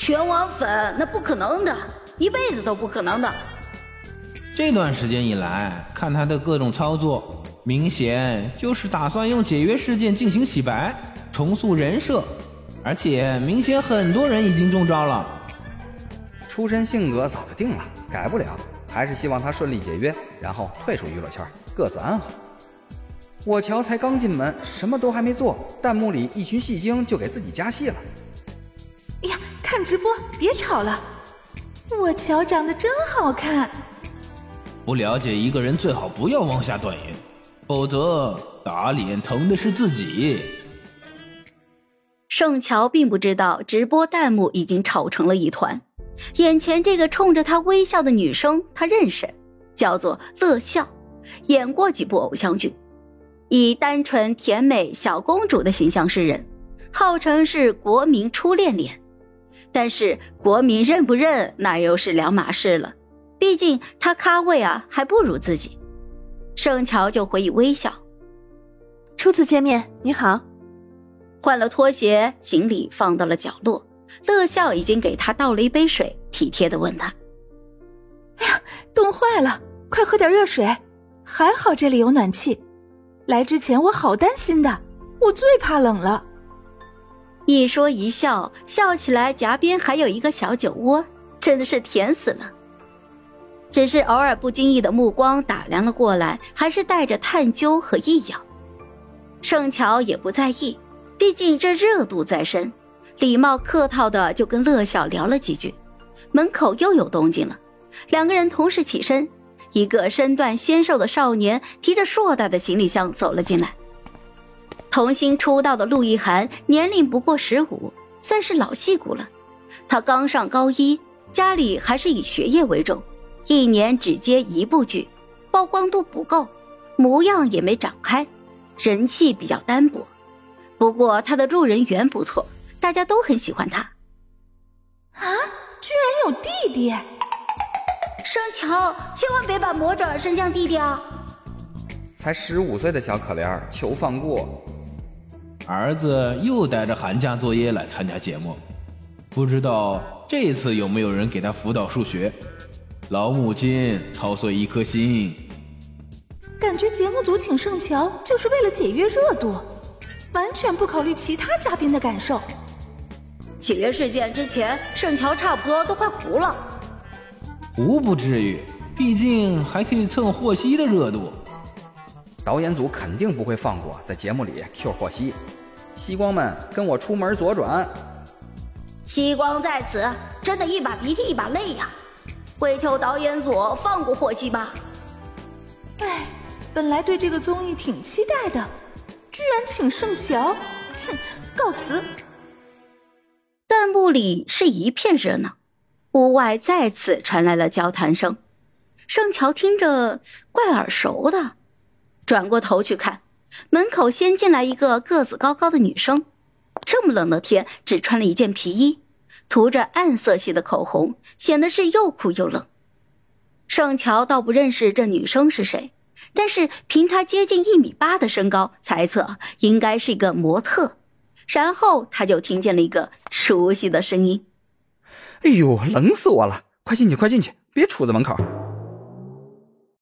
全网粉那不可能的，一辈子都不可能的。这段时间以来，看他的各种操作，明显就是打算用解约事件进行洗白，重塑人设，而且明显很多人已经中招了。出身性格早就定了，改不了，还是希望他顺利解约，然后退出娱乐圈，各自安好。我瞧才刚进门，什么都还没做，弹幕里一群戏精就给自己加戏了。哎呀，看直播别吵了！我乔长得真好看。不了解一个人最好不要妄下断言，否则打脸疼的是自己。盛乔并不知道直播弹幕已经吵成了一团，眼前这个冲着他微笑的女生他认识，叫做乐笑，演过几部偶像剧，以单纯甜美小公主的形象示人，号称是国民初恋脸。但是国民认不认，那又是两码事了。毕竟他咖位啊，还不如自己。盛乔就回以微笑。初次见面，你好。换了拖鞋，行李放到了角落。乐笑已经给他倒了一杯水，体贴的问他：“哎呀，冻坏了，快喝点热水。还好这里有暖气。来之前我好担心的，我最怕冷了。”一说一笑，笑起来颊边还有一个小酒窝，真的是甜死了。只是偶尔不经意的目光打量了过来，还是带着探究和异样。盛乔也不在意，毕竟这热度在身，礼貌客套的就跟乐笑聊了几句。门口又有动静了，两个人同时起身，一个身段纤瘦的少年提着硕大的行李箱走了进来。童星出道的陆亦涵年龄不过十五，算是老戏骨了。他刚上高一，家里还是以学业为重，一年只接一部剧，曝光度不够，模样也没长开，人气比较单薄。不过他的路人缘不错，大家都很喜欢他。啊，居然有弟弟！盛乔，千万别把魔爪伸向弟弟啊！才十五岁的小可怜，求放过。儿子又带着寒假作业来参加节目，不知道这次有没有人给他辅导数学。老母亲操碎一颗心，感觉节目组请盛乔就是为了解约热度，完全不考虑其他嘉宾的感受。解约事件之前，盛乔差不多都快糊了。糊不至于，毕竟还可以蹭霍希的热度。导演组肯定不会放过在节目里 Q 霍希。西光们，跟我出门左转。西光在此，真的一把鼻涕一把泪呀！跪求导演组放过霍希吧。哎，本来对这个综艺挺期待的，居然请盛乔，哼，告辞。弹幕里是一片热闹，屋外再次传来了交谈声。盛乔听着怪耳熟的，转过头去看。门口先进来一个个子高高的女生，这么冷的天，只穿了一件皮衣，涂着暗色系的口红，显得是又酷又冷。盛乔倒不认识这女生是谁，但是凭她接近一米八的身高，猜测应该是一个模特。然后他就听见了一个熟悉的声音：“哎呦，冷死我了！快进去，快进去，别杵在门口。”